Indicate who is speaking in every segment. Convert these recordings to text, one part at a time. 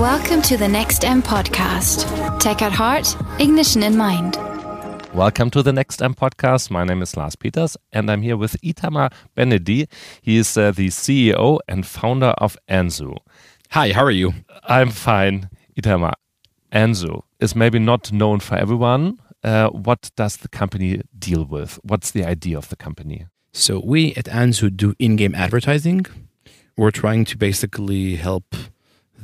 Speaker 1: Welcome to the Next M podcast. Tech at heart, ignition in mind.
Speaker 2: Welcome to the Next M podcast. My name is Lars Peters, and I'm here with Itamar Benedy. He is uh, the CEO and founder of Anzu.
Speaker 3: Hi, how are you?
Speaker 2: I'm fine, Itamar. Anzu is maybe not known for everyone. Uh, what does the company deal with? What's the idea of the company?
Speaker 3: So, we at Anzu do in game advertising. We're trying to basically help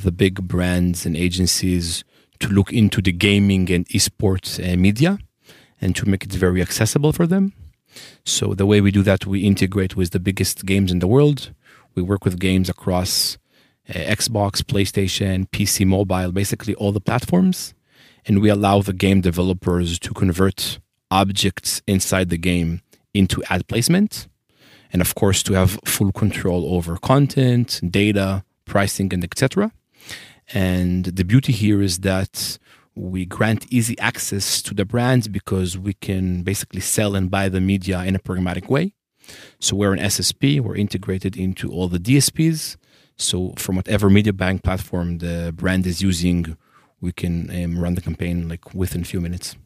Speaker 3: the big brands and agencies to look into the gaming and esports uh, media and to make it very accessible for them. So the way we do that, we integrate with the biggest games in the world. We work with games across uh, Xbox, PlayStation, PC, mobile, basically all the platforms. And we allow the game developers to convert objects inside the game into ad placement. And of course, to have full control over content, data, pricing, and etc. And the beauty here is that we grant easy access to the brands because we can basically sell and buy the media in a programmatic way. So we're an SSP, we're integrated into all the DSPs. So from whatever media buying platform the brand is using, we can um, run the campaign like within a few minutes.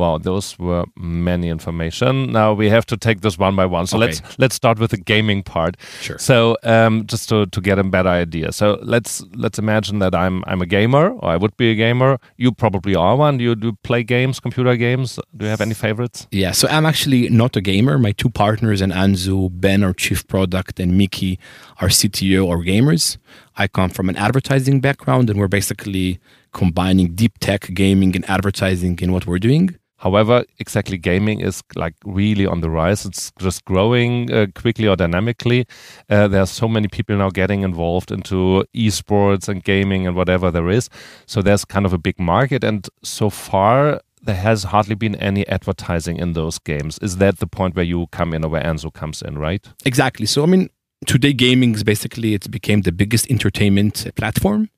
Speaker 2: Wow, those were many information. Now we have to take this one by one. So
Speaker 3: Okay.
Speaker 2: let's let's start with the gaming part.
Speaker 3: Sure.
Speaker 2: So um, just to, to get a better idea. So let's let's imagine that I'm I'm a gamer or I would be a gamer. You probably are one. Do you do play games, computer games? Do you have any favorites?
Speaker 3: Yeah, so I'm actually not a gamer. My two partners in Anzu, Ben, our chief product, and Mickey, our CTO, are gamers. I come from an advertising background, and we're basically combining deep tech, gaming, and advertising in what we're doing.
Speaker 2: However, exactly gaming is like really on the rise. It's just growing uh, quickly or dynamically. Uh, there are so many people now getting involved into esports and gaming and whatever there is. So there's kind of a big market. And so far, there has hardly been any advertising in those games. Is that the point where you come in or where Anzu comes in, right?
Speaker 3: Exactly. So I mean, today gaming is basically it became the biggest entertainment platform,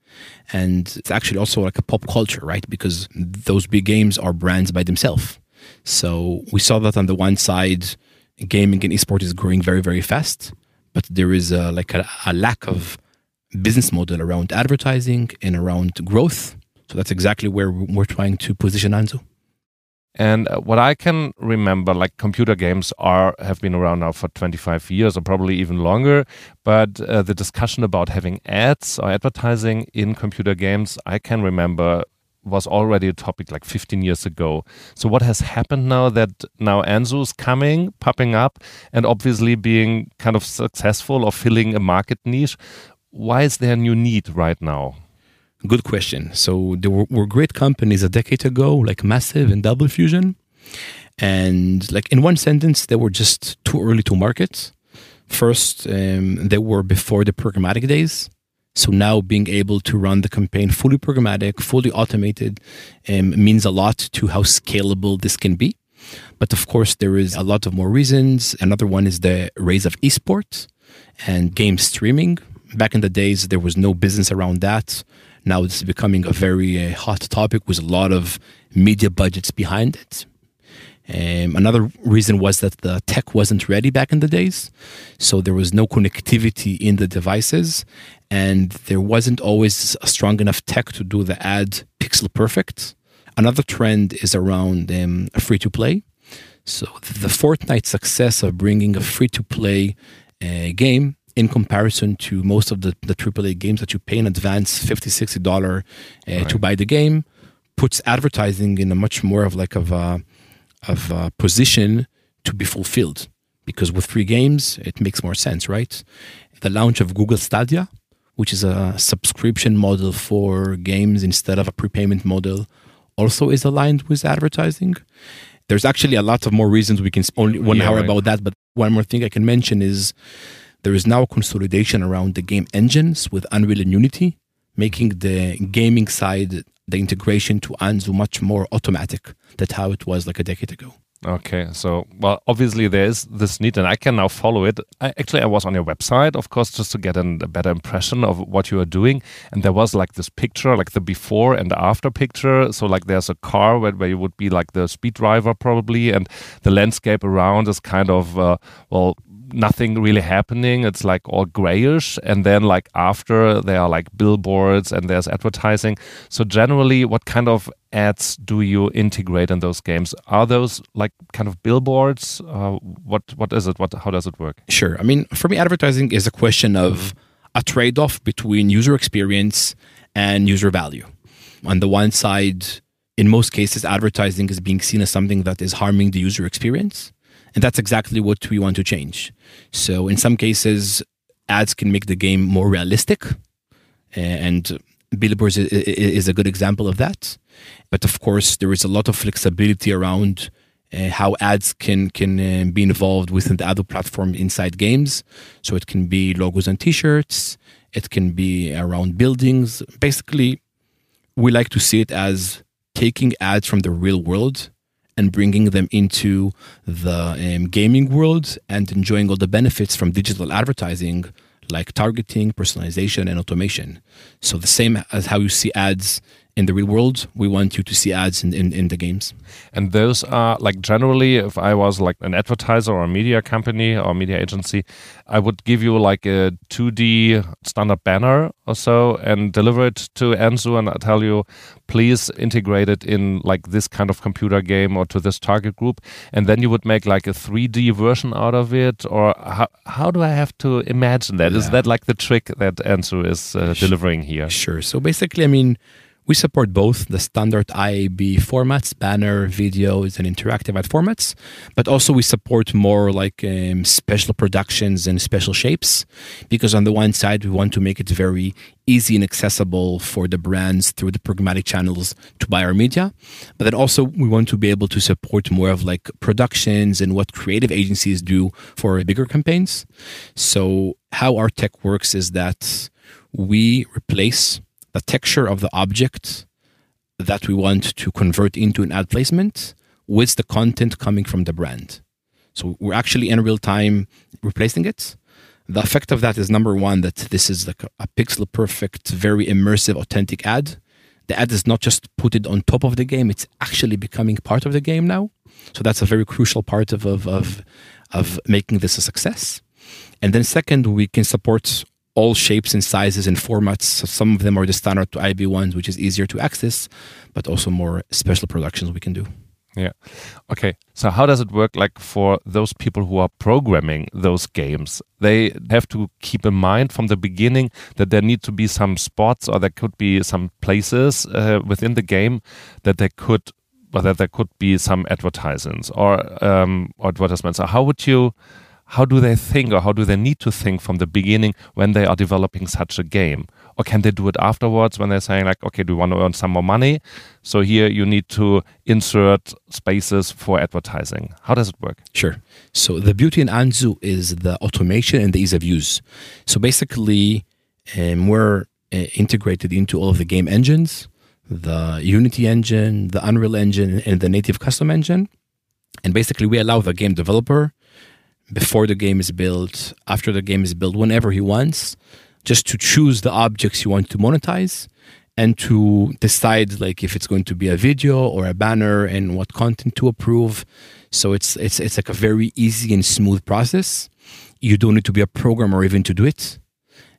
Speaker 3: and it's actually also like a pop culture, right? Because those big games are brands by themselves. So we saw that on the one side, gaming and esports is growing very very fast, but there is a, like a, a lack of business model around advertising and around growth. So that's exactly where we're trying to position Anzu.
Speaker 2: And uh, what I can remember, like computer games are have been around now for 25 years or probably even longer. But uh, the discussion about having ads or advertising in computer games, I can remember was already a topic like 15 years ago. So what has happened now that now Anzu is coming, popping up, and obviously being kind of successful or filling a market niche? Why is there a new need right now?
Speaker 3: Good question. So there were, were great companies a decade ago, like Massive and Double Fusion. And like in one sentence, they were just too early to market. First, um, they were before the programmatic days. So now being able to run the campaign fully programmatic, fully automated, um, means a lot to how scalable this can be. But of course, there is a lot of more reasons. Another one is the rise of esports and game streaming. Back in the days, there was no business around that. Now it's becoming a very uh, hot topic with a lot of media budgets behind it. Um, another reason was that the tech wasn't ready back in the days. So there was no connectivity in the devices, and there wasn't always a strong enough tech to do the ad pixel perfect. Another trend is around um, free to play. So the Fortnite success of bringing a free to play uh, game in comparison to most of the, the AAA games that you pay in advance, $50, $60 uh, to buy the game, puts advertising in a much more of like of a, of a position to be fulfilled. Because with free games, it makes more sense, right? The launch of Google Stadia, which is a subscription model for games instead of a prepayment model, also is aligned with advertising. There's actually a lot of more reasons we can only one
Speaker 2: Yeah,
Speaker 3: hour
Speaker 2: right.
Speaker 3: about that, but one more thing I can mention is there is now consolidation around the game engines with Unreal and Unity, making the gaming side, the integration to Anzu much more automatic. That's how it was like a decade ago.
Speaker 2: Okay, so well, obviously there is this need, and I can now follow it. I, actually, I was on your website, of course, just to get an, a better impression of what you are doing, and there was like this picture, like the before and after picture. So like there's a car where, where you would be like the speed driver probably, and the landscape around is kind of uh, well nothing really happening. It's like all grayish. And then, like, after there are like billboards and there's advertising. So, generally, what kind of ads do you integrate in those games? Are those like kind of billboards? Uh, what What is it? What How does it work?
Speaker 3: Sure. I mean, for me, advertising is a question of a trade off between user experience and user value. On the one side, in most cases, advertising is being seen as something that is harming the user experience. And that's exactly what we want to change. So, in some cases, ads can make the game more realistic. And billboards is a good example of that. But of course, there is a lot of flexibility around uh, how ads can can uh, be involved within the other platform inside games. So it can be logos and T-shirts. It can be around buildings. Basically, we like to see it as taking ads from the real world and bringing them into the um, gaming world and enjoying all the benefits from digital advertising like targeting, personalization, and automation. So the same as how you see ads in the real world, we want you to see ads in, in, in, the games.
Speaker 2: And those are like generally, if I was like an advertiser or a media company or media agency, I would give you like a 2D standard banner or so and deliver it to Anzu and I tell you, please integrate it in like this kind of computer game or to this target group. And then you would make like a 3D version out of it. Or how, how do I have to imagine that? Yeah. Is that like the trick that Anzu is uh, delivering here?
Speaker 3: Sure. So basically, I mean, we support both the standard IAB formats, banner, videos, and interactive ad formats, but also we support more like um, special productions and special shapes because on the one side, we want to make it very easy and accessible for the brands through the programmatic channels to buy our media. But then also we want to be able to support more of like productions and what creative agencies do for bigger campaigns. So how our tech works is that we replace the texture of the object that we want to convert into an ad placement with the content coming from the brand. So we're actually in real time replacing it. The effect of that is number one, that this is like a pixel perfect, very immersive, authentic ad. The ad is not just put it on top of the game, it's actually becoming part of the game now. So that's a very crucial part of, of, of, of making this a success. And then second, we can support all shapes and sizes and formats. So some of them are the standard to IAB ones, which is easier to access, but also more special productions we can do.
Speaker 2: Yeah. Okay. So how does it work like for those people who are programming those games? They have to keep in mind from the beginning that there need to be some spots or there could be some places uh, within the game that they could or that there could be some advertisements or um, advertisements. So how would you how do they think or how do they need to think from the beginning when they are developing such a game? Or can they do it afterwards when they're saying, like, okay, do you want to earn some more money? So here you need to insert spaces for advertising. How does it work?
Speaker 3: Sure. So the beauty in Anzu is the automation and the ease of use. So basically, um, we're uh, integrated into all of the game engines the Unity engine, the Unreal engine, and the native custom engine. And basically, we allow the game developer before the game is built, after the game is built, whenever he wants, just to choose the objects he wants to monetize and to decide like if it's going to be a video or a banner and what content to approve. So it's it's it's like a very easy and smooth process. You don't need to be a programmer even to do it.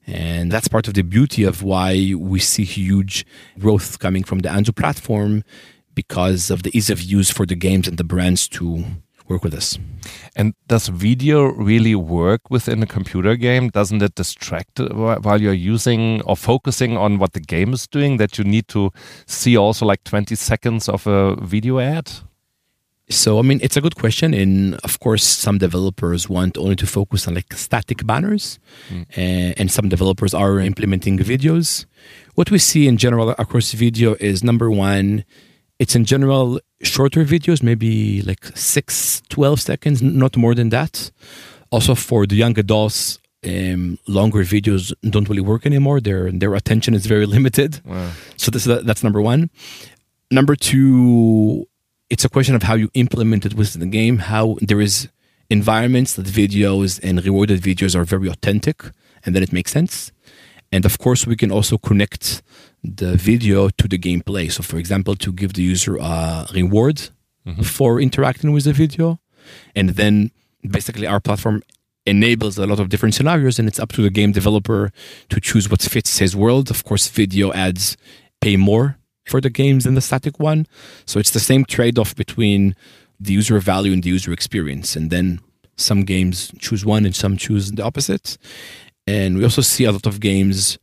Speaker 3: And that's part of the beauty of why we see huge growth coming from the Anzu platform because of the ease of use for the games and the brands to work with this.
Speaker 2: And does video really work within a computer game? Doesn't it distract while you're using or focusing on what the game is doing that you need to see also like 20 seconds of a video ad?
Speaker 3: So, I mean, it's a good question. And of course, some developers want only to focus on like static banners, mm. and some developers are implementing videos. What we see in general across video is number one, it's in general shorter videos, maybe like 6, 12 seconds, not more than that. Also, for the young adults, um, longer videos don't really work anymore. Their their attention is very limited. Wow. So this that's number one. Number two, it's a question of how you implement it within the game. How there is environments that videos and rewarded videos are very authentic, and then it makes sense. And of course, we can also connect the video to the gameplay. So, for example, to give the user a reward mm-hmm. for interacting with the video. And then basically, our platform enables a lot of different scenarios and it's up to the game developer to choose what fits his world. Of course, video ads pay more for the games than the static one. So it's the same trade off between the user value and the user experience. And then some games choose one and some choose the opposite. And we also see a lot of games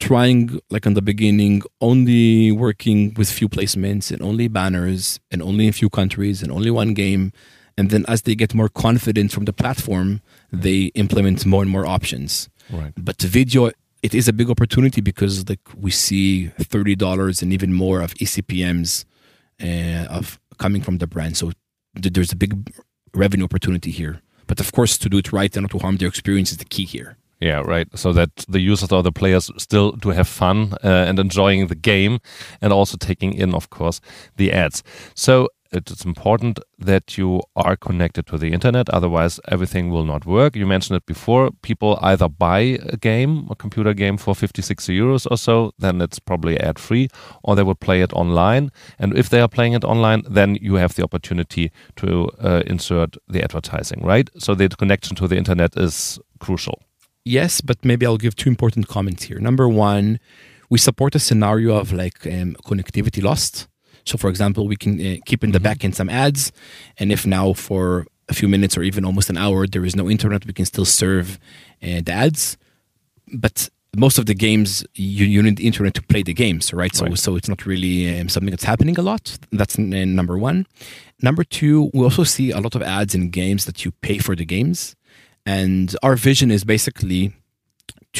Speaker 3: trying, like in the beginning, only working with few placements and only banners and only in few countries and only one game. And then as they get more confident from the platform, they implement more and more options.
Speaker 2: Right.
Speaker 3: But video, it is a big opportunity because like we see thirty dollars and even more of eCPMS uh, of coming from the brand. So th- there's a big revenue opportunity here. But of course, to do it right and not to harm their experience is the key here.
Speaker 2: Yeah, right. So that the users or the players still do have fun uh, and enjoying the game and also taking in, of course, the ads. So it's important that you are connected to the internet, otherwise, everything will not work. You mentioned it before. People either buy a game, a computer game, for 50, 60 euros or so, then it's probably ad free, or they would play it online. And if they are playing it online, then you have the opportunity to uh, insert the advertising, right? So the connection to the internet is crucial.
Speaker 3: Yes, but maybe I'll give two important comments here. Number one, we support a scenario of like um, connectivity lost. So, for example, we can uh, keep in the back end some ads, and if now for a few minutes or even almost an hour there is no internet, we can still serve uh, the ads. But most of the games you, you need the internet to play the games, right? So,
Speaker 2: Right.
Speaker 3: so it's not really um, something that's happening a lot. That's uh, number one. Number two, we also see a lot of ads in games that you pay for the games. And our vision is basically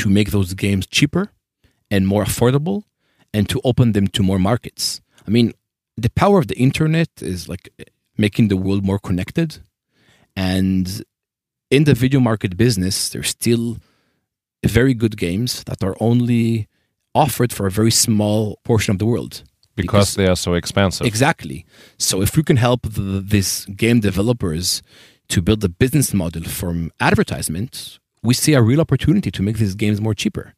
Speaker 3: to make those games cheaper and more affordable and to open them to more markets. I mean, the power of the internet is like making the world more connected. And in the video market business, there's still very good games that are only offered for a very small portion of the world.
Speaker 2: Because, they are so expensive.
Speaker 3: Exactly. So if we can help the, these game developers to build a business model from advertisement, we see a real opportunity to make these games more cheaper.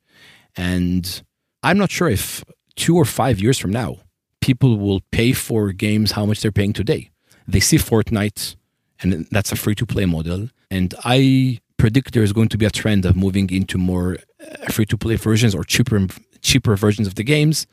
Speaker 3: And I'm not sure if two or five years from now, people will pay for games how much they're paying today. They see Fortnite, and that's a free to play model. And I predict there's going to be a trend of moving into more uh, free to play versions or cheaper cheaper versions of the games.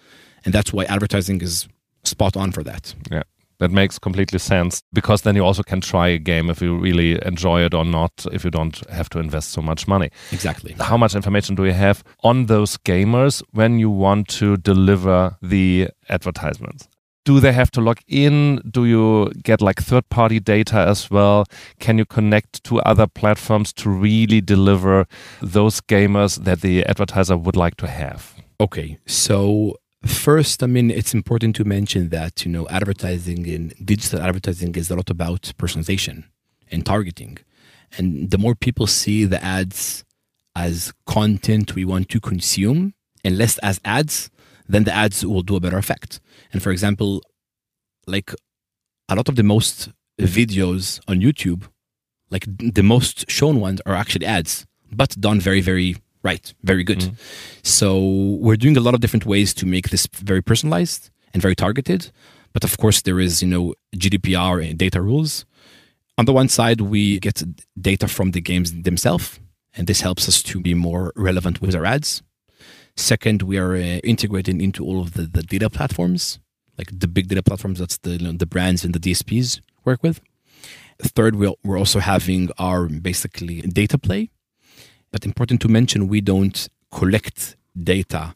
Speaker 3: And that's why advertising is spot on for that.
Speaker 2: Yeah, that makes completely sense because then you also can try a game if you really enjoy it or not, if you don't have to invest so much money.
Speaker 3: Exactly.
Speaker 2: How much information do you have on those gamers when you want to deliver the advertisements? Do they have to log in? Do you get like third party data as well? Can you connect to other platforms to really deliver those gamers that the advertiser would like to have?
Speaker 3: Okay, so first, I mean, it's important to mention that you know, advertising and digital advertising is a lot about personalization and targeting, and the more people see the ads as content we want to consume and less as ads, then the ads will do a better effect. And for example, like a lot of the most videos on YouTube, like the most shown ones are actually ads, but done very, very right, very good. So we're doing a lot of different ways to make this very personalized and very targeted. But of course, there is you know GDPR and data rules. On the one side, we get data from the games themselves, and this helps us to be more relevant with our ads. Second, we are uh, integrating into all of the, the data platforms, like the big data platforms. That's the you know, the brands and the DSPs work with. Third, we'll, we're also having our basically data play. But important to mention, we don't collect data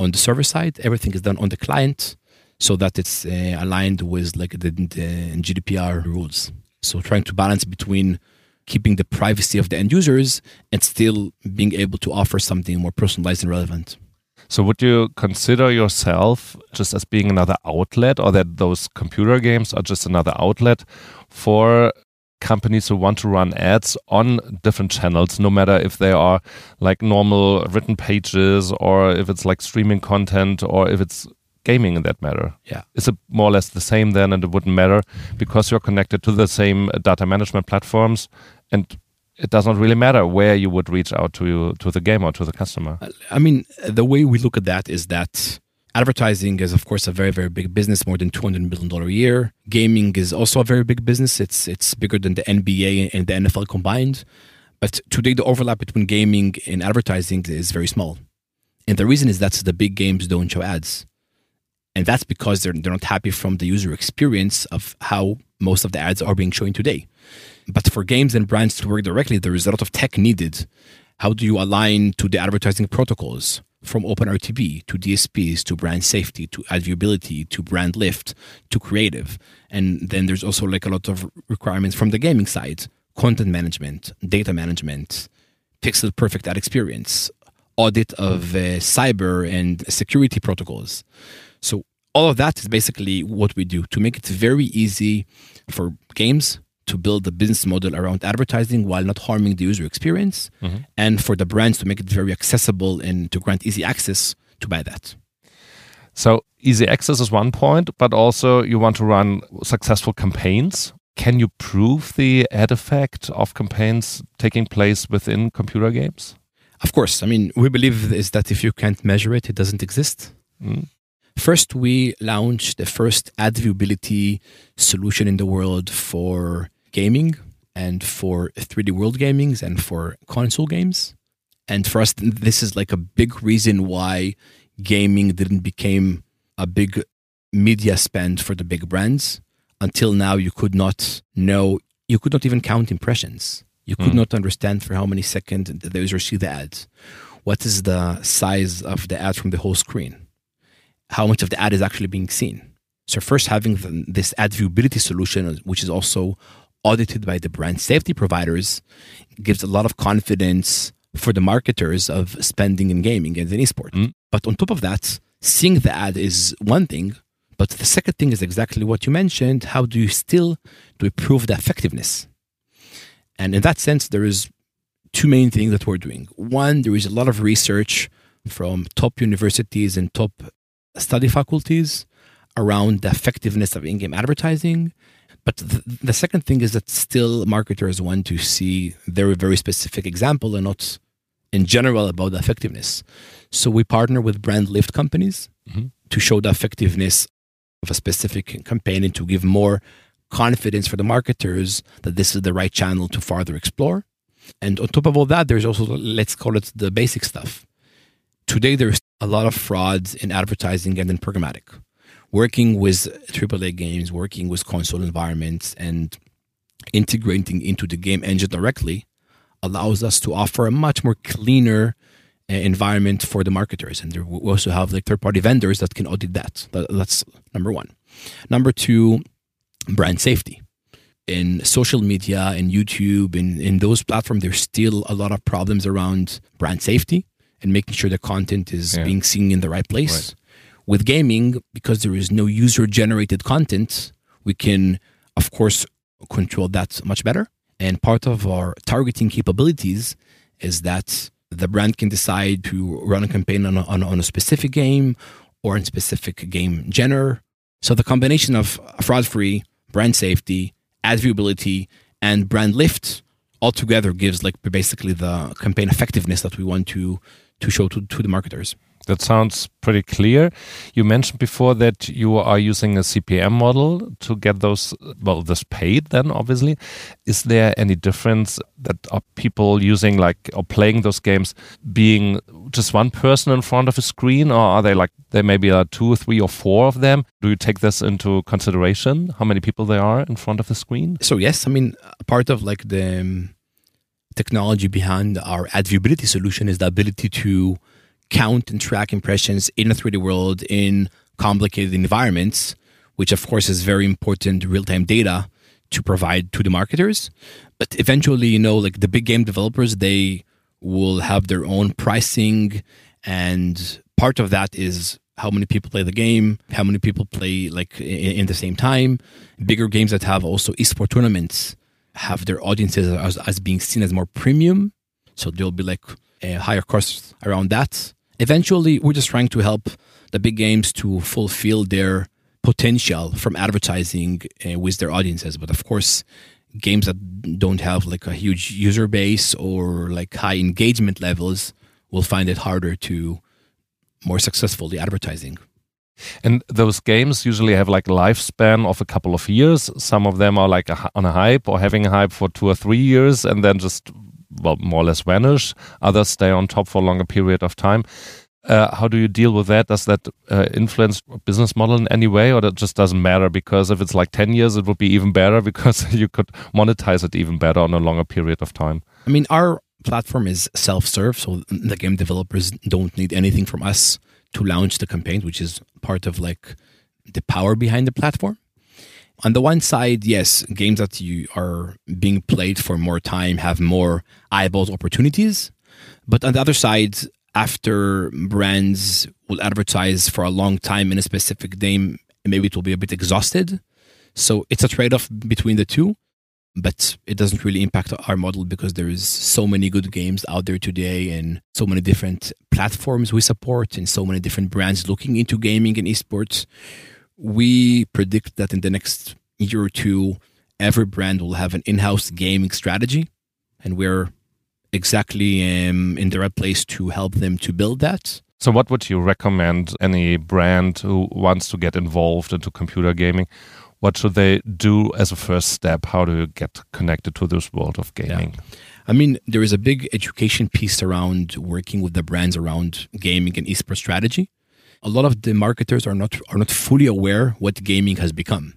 Speaker 3: on the server side. Everything is done on the client, so that it's uh, aligned with like the, the GDPR rules. So trying to balance between keeping the privacy of the end users and still being able to offer something more personalized and relevant.
Speaker 2: So, would you consider yourself just as being another outlet, or that those computer games are just another outlet for companies who want to run ads on different channels, no matter if they are like normal written pages, or if it's like streaming content, or if it's gaming in that matter?
Speaker 3: Yeah.
Speaker 2: Is it more or less the same then, and it wouldn't matter because you're connected to the same uh, data management platforms and it does not really matter where you would reach out to to the game or to the customer.
Speaker 3: I mean, the way we look at that is that advertising is, of course, a very, very big business, more than two hundred million dollar a year. Gaming is also a very big business. It's it's bigger than the NBA and the NFL combined. But today, the overlap between gaming and advertising is very small. And the reason is that the big games don't show ads. And that's because they're, they're not happy from the user experience of how most of the ads are being shown today. But for games and brands to work directly, there is a lot of tech needed. How do you align to the advertising protocols from OpenRTB to DSPs to brand safety to ad viewability to brand lift to creative? And then there's also like a lot of requirements from the gaming side content management, data management, pixel perfect ad experience, audit of uh, cyber and security protocols. So all of that is basically what we do to make it very easy for games to build a business model around advertising while not harming the user experience mm-hmm. and for the brands to make it very accessible and to grant easy access to buy that.
Speaker 2: So easy access is one point, but also you want to run successful campaigns. Can you prove the ad effect of campaigns taking place within computer games?
Speaker 3: Of course. I mean, we believe is that if you can't measure it, it doesn't exist. Mm. First, we launched the first ad viewability solution in the world for gaming and for 3D world gamings and for console games. And for us, this is like a big reason why gaming didn't become a big media spend for the big brands. Until now, you could not know, you could not even count impressions. You could mm. not understand for how many seconds the user see the ads. What is the size of the ad from the whole screen? how much of the ad is actually being seen. So first having this ad viewability solution, which is also audited by the brand safety providers, gives a lot of confidence for the marketers of spending in gaming and in esports. Mm. But on top of that, seeing the ad is one thing, but the second thing is exactly what you mentioned. How do you still to improve the effectiveness? And in that sense, there is two main things that we're doing. One, there is a lot of research from top universities and top study faculties around the effectiveness of in-game advertising. But the, the second thing is that still marketers want to see very, very specific example and not in general about the effectiveness. So we partner with brand lift companies mm-hmm. to show the effectiveness of a specific campaign and to give more confidence for the marketers that this is the right channel to further explore. And on top of all that, there's also, let's call it the basic stuff. Today, there's a lot of frauds in advertising and in programmatic. Working with AAA games, working with console environments, and integrating into the game engine directly allows us to offer a much more cleaner uh, environment for the marketers. And we also have like third party vendors that can audit that. That's number one. Number two, brand safety. In social media and YouTube, in, in those platforms, there's still a lot of problems around brand safety and making sure the content is yeah. being seen in the right place. Right. With gaming, because there is no user generated content, we can, of course, control that much better. And part of our targeting capabilities is that the brand can decide to run a campaign on a, on, on a specific game or in specific game genre. So the combination of fraud free, brand safety, ad viewability, and brand lift altogether gives like basically the campaign effectiveness that we want to to show to, to the marketers.
Speaker 2: That sounds pretty clear. You mentioned before that you are using a CPM model to get those, well, this paid then, obviously. Is there any difference that are people using like or playing those games being just one person in front of a screen, or are they like, there maybe are two, three, or four of them? Do you take this into consideration, how many people there are in front of the screen?
Speaker 3: So, yes, I mean, part of like the um, technology behind our ad viewability solution is the ability to count and track impressions in a 3D world in complicated environments, which of course is very important real time data to provide to the marketers. But eventually, you know, like the big game developers, they will have their own pricing. And part of that is how many people play the game, how many people play like in, the same time. Bigger games that have also esport tournaments have their audiences as, as being seen as more premium. So there'll be like a higher cost around that. Eventually, we're just trying to help the big games to fulfill their potential from advertising uh, with their audiences. But of course, games that don't have like a huge user base or like high engagement levels will find it harder to more successfully advertising.
Speaker 2: And those games usually have like a lifespan of a couple of years. Some of them are like a, on a hype or having a hype for two or three years and then just well more or less vanish. Others stay on top for a longer period of time. Uh, how do you deal with that? Does that uh, influence business model in any way, or that just doesn't matter? Because if it's like ten years, it would be even better because you could monetize it even better on a longer period of time.
Speaker 3: I mean, our platform is self-serve, so the game developers don't need anything from us to launch the campaign, which is part of like the power behind the platform. On the one side, yes, games that you are being played for more time have more eyeballs opportunities. But on the other side, after brands will advertise for a long time in a specific game, maybe it will be a bit exhausted. So it's a trade off between the two, but it doesn't really impact our model because there is so many good games out there today and so many different platforms we support and so many different brands looking into gaming and esports. We predict that in the next year or two, every brand will have an in-house gaming strategy and we're exactly um, in the right place to help them to build that.
Speaker 2: So, what would you recommend any brand who wants to get involved into computer gaming? What should they do as a first step? How do you get connected to this world of gaming? Yeah.
Speaker 3: I mean, there is a big education piece around working with the brands around gaming and esports strategy. A lot of the marketers are not are not fully aware what gaming has become.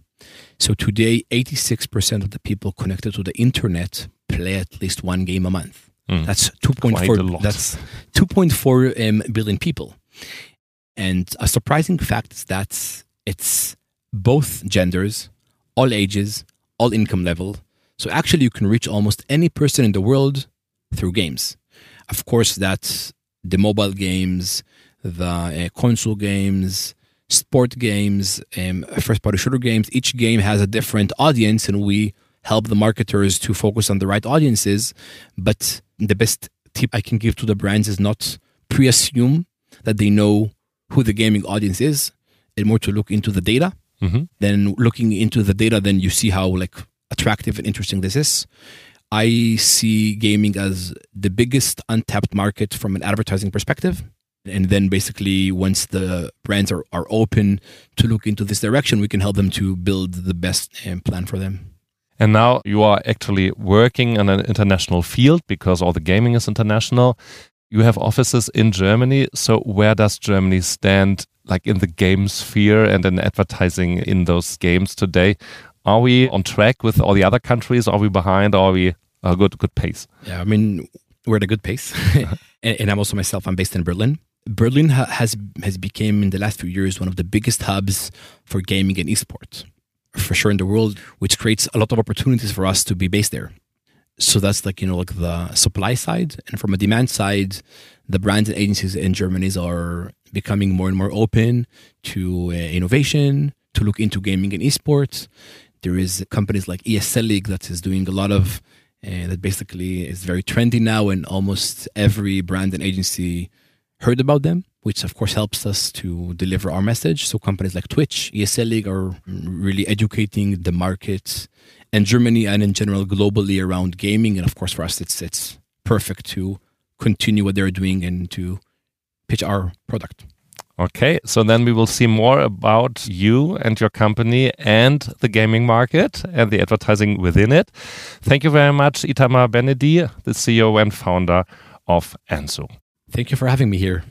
Speaker 3: So today, 86% of the people connected to the internet play at least one game a month. Mm. That's 2.4 that's 2.4 um, billion people. And a surprising fact is that it's both genders, all ages, all income level. So actually you can reach almost any person in the world through games. Of course that's the mobile games, the uh, console games, sport games, um, first party shooter games. Each game has a different audience and we help the marketers to focus on the right audiences. But the best tip I can give to the brands is not pre assume that they know who the gaming audience is, and more to look into the data. Mm-hmm. Then looking into the data, then you see how like attractive and interesting this is. I see gaming as the biggest untapped market from an advertising perspective. And then basically, once the brands are, are open to look into this direction, we can help them to build the best um, plan for them.
Speaker 2: And now you are actually working in an international field because all the gaming is international. You have offices in Germany. So where does Germany stand like in the game sphere and in advertising in those games today? Are we on track with all the other countries? Are we behind? Are we a good good pace?
Speaker 3: Yeah, I mean we're at a good pace. and, and, I'm also myself. I'm based in Berlin. Berlin ha has has become in the last few years one of the biggest hubs for gaming and esports for sure in the world, which creates a lot of opportunities for us to be based there. So that's like, you know, like the supply side. And from a demand side, the brands and agencies in Germany are becoming more and more open to uh, innovation, to look into gaming and esports. There is companies like ESL League that is doing a lot of uh, that basically is very trendy now, and almost every brand and agency heard about them which of course helps us to deliver our message. So companies like Twitch, ESL League are really educating the market and Germany and in general globally around gaming. And of course for us it's it's perfect to continue what they're doing and to pitch our product.
Speaker 2: Okay, so then we will see more about you and your company and the gaming market and the advertising within it. Thank you very much, Itamar Benedy, the CEO and founder of Anzu.
Speaker 3: Thank you for having me here.